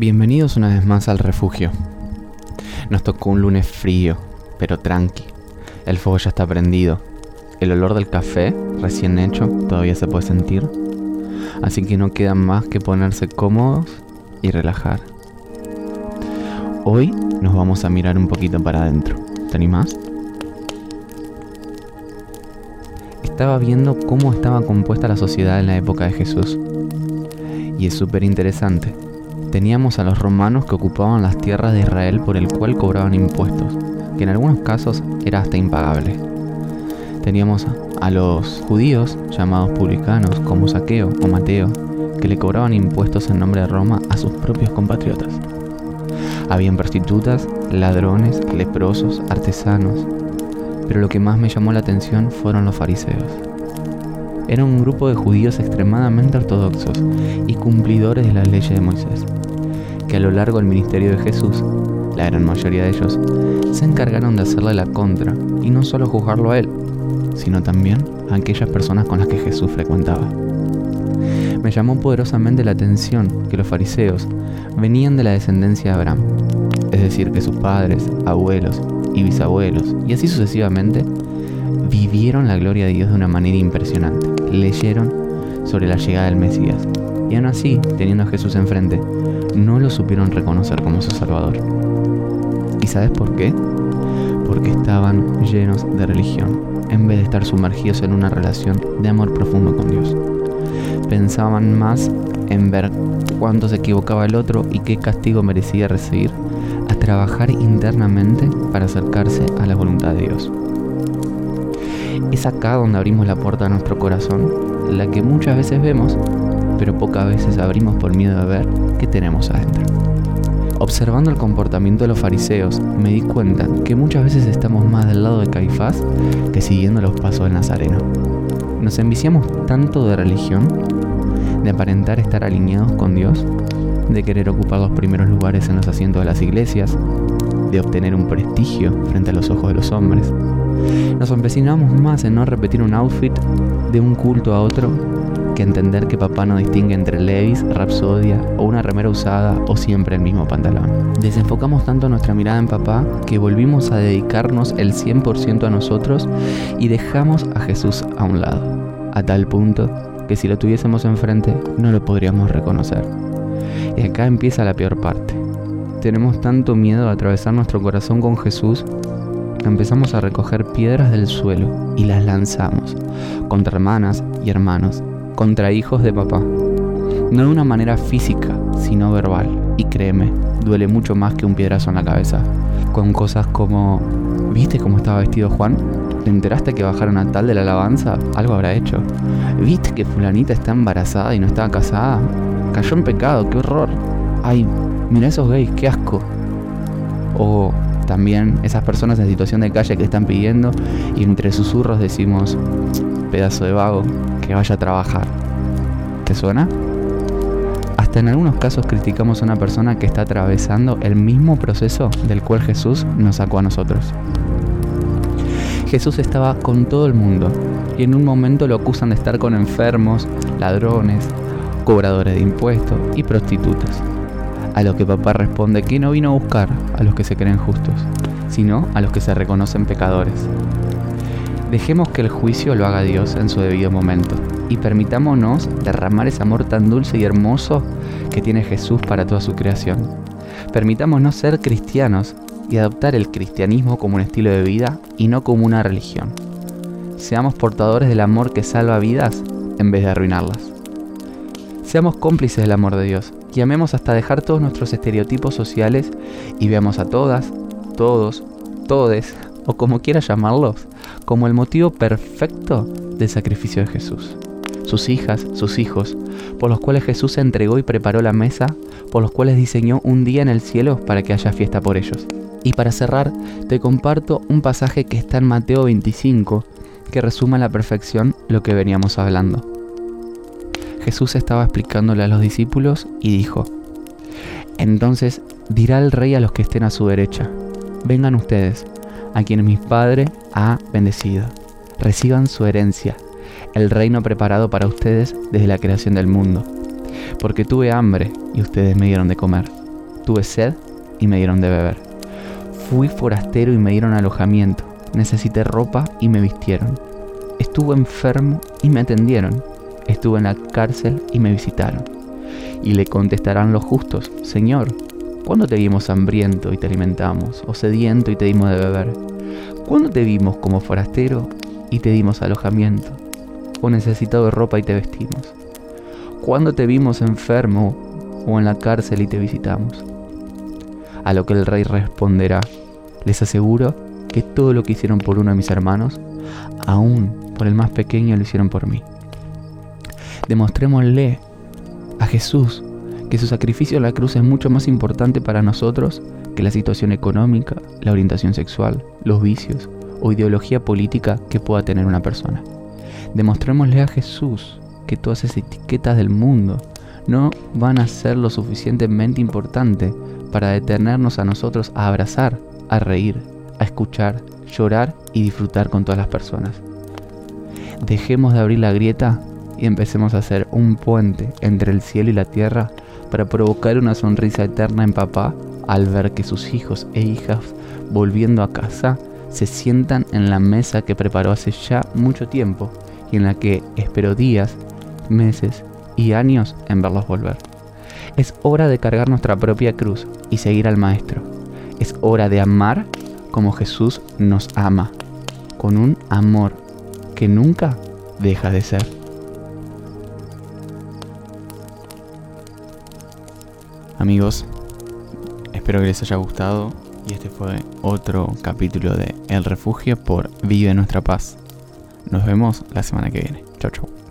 Bienvenidos una vez más al refugio. Nos tocó un lunes frío, pero tranqui. El fuego ya está prendido. El olor del café, recién hecho, todavía se puede sentir. Así que no queda más que ponerse cómodos y relajar. Hoy nos vamos a mirar un poquito para adentro. ¿Te animás? Estaba viendo cómo estaba compuesta la sociedad en la época de Jesús. Y es súper interesante Teníamos a los romanos que ocupaban las tierras de Israel por el cual cobraban impuestos, que en algunos casos era hasta impagable. Teníamos a los judíos, llamados publicanos, como Saqueo o Mateo, que le cobraban impuestos en nombre de Roma a sus propios compatriotas. Habían prostitutas, ladrones, leprosos, artesanos, pero lo que más me llamó la atención fueron los fariseos. Era un grupo de judíos extremadamente ortodoxos y cumplidores de las leyes de Moisés que a lo largo del ministerio de Jesús, la gran mayoría de ellos, se encargaron de hacerle la contra y no solo juzgarlo a él, sino también a aquellas personas con las que Jesús frecuentaba. Me llamó poderosamente la atención que los fariseos venían de la descendencia de Abraham, es decir, que sus padres, abuelos y bisabuelos, y así sucesivamente, vivieron la gloria de Dios de una manera impresionante, leyeron sobre la llegada del Mesías, y aún así, teniendo a Jesús enfrente, no lo supieron reconocer como su Salvador. ¿Y sabes por qué? Porque estaban llenos de religión, en vez de estar sumergidos en una relación de amor profundo con Dios. Pensaban más en ver cuánto se equivocaba el otro y qué castigo merecía recibir, a trabajar internamente para acercarse a la voluntad de Dios. Es acá donde abrimos la puerta a nuestro corazón, la que muchas veces vemos, pero pocas veces abrimos por miedo de ver qué tenemos adentro. Observando el comportamiento de los fariseos, me di cuenta que muchas veces estamos más del lado de Caifás que siguiendo los pasos del Nazareno. Nos enviciamos tanto de religión, de aparentar estar alineados con Dios, de querer ocupar los primeros lugares en los asientos de las iglesias, de obtener un prestigio frente a los ojos de los hombres. Nos empecinamos más en no repetir un outfit de un culto a otro entender que papá no distingue entre Levis, Rapsodia o una remera usada o siempre el mismo pantalón. Desenfocamos tanto nuestra mirada en papá que volvimos a dedicarnos el 100% a nosotros y dejamos a Jesús a un lado, a tal punto que si lo tuviésemos enfrente no lo podríamos reconocer. Y acá empieza la peor parte. Tenemos tanto miedo de atravesar nuestro corazón con Jesús que empezamos a recoger piedras del suelo y las lanzamos contra hermanas y hermanos contra hijos de papá. No de una manera física, sino verbal. Y créeme, duele mucho más que un piedrazo en la cabeza. Con cosas como, ¿viste cómo estaba vestido Juan? ¿Te enteraste que bajaron a tal de la alabanza? Algo habrá hecho. ¿Viste que fulanita está embarazada y no estaba casada? Cayó en pecado, qué horror. Ay, mira esos gays, qué asco. O también esas personas en situación de calle que están pidiendo y entre susurros decimos, pedazo de vago, que vaya a trabajar. ¿Te suena? Hasta en algunos casos criticamos a una persona que está atravesando el mismo proceso del cual Jesús nos sacó a nosotros. Jesús estaba con todo el mundo y en un momento lo acusan de estar con enfermos, ladrones, cobradores de impuestos y prostitutas. A lo que papá responde que no vino a buscar a los que se creen justos, sino a los que se reconocen pecadores. Dejemos que el juicio lo haga Dios en su debido momento y permitámonos derramar ese amor tan dulce y hermoso que tiene Jesús para toda su creación. Permitámonos ser cristianos y adoptar el cristianismo como un estilo de vida y no como una religión. Seamos portadores del amor que salva vidas en vez de arruinarlas. Seamos cómplices del amor de Dios y amemos hasta dejar todos nuestros estereotipos sociales y veamos a todas, todos, todes o como quiera llamarlos, como el motivo perfecto del sacrificio de Jesús. Sus hijas, sus hijos, por los cuales Jesús se entregó y preparó la mesa, por los cuales diseñó un día en el cielo para que haya fiesta por ellos. Y para cerrar, te comparto un pasaje que está en Mateo 25, que resume a la perfección lo que veníamos hablando. Jesús estaba explicándole a los discípulos y dijo, Entonces dirá el rey a los que estén a su derecha, vengan ustedes, a quienes mi Padre ha bendecido. Reciban su herencia, el reino preparado para ustedes desde la creación del mundo. Porque tuve hambre y ustedes me dieron de comer. Tuve sed y me dieron de beber. Fui forastero y me dieron alojamiento. Necesité ropa y me vistieron. Estuve enfermo y me atendieron. Estuve en la cárcel y me visitaron. Y le contestarán los justos, Señor, ¿cuándo te vimos hambriento y te alimentamos, o sediento y te dimos de beber? ¿Cuándo te vimos como forastero y te dimos alojamiento, o necesitado de ropa y te vestimos? ¿Cuándo te vimos enfermo o en la cárcel y te visitamos? A lo que el rey responderá, les aseguro que todo lo que hicieron por uno de mis hermanos, aún por el más pequeño lo hicieron por mí. Demostrémosle a Jesús que su sacrificio en la cruz es mucho más importante para nosotros que la situación económica, la orientación sexual, los vicios o ideología política que pueda tener una persona. Demostrémosle a Jesús que todas esas etiquetas del mundo no van a ser lo suficientemente importante para detenernos a nosotros a abrazar, a reír, a escuchar, llorar y disfrutar con todas las personas. Dejemos de abrir la grieta y empecemos a hacer un puente entre el cielo y la tierra para provocar una sonrisa eterna en papá al ver que sus hijos e hijas volviendo a casa se sientan en la mesa que preparó hace ya mucho tiempo y en la que esperó días, meses y años en verlos volver. Es hora de cargar nuestra propia cruz y seguir al Maestro. Es hora de amar como Jesús nos ama, con un amor que nunca deja de ser. Amigos, espero que les haya gustado y este fue otro capítulo de El Refugio por Vive Nuestra Paz. Nos vemos la semana que viene. Chau chau.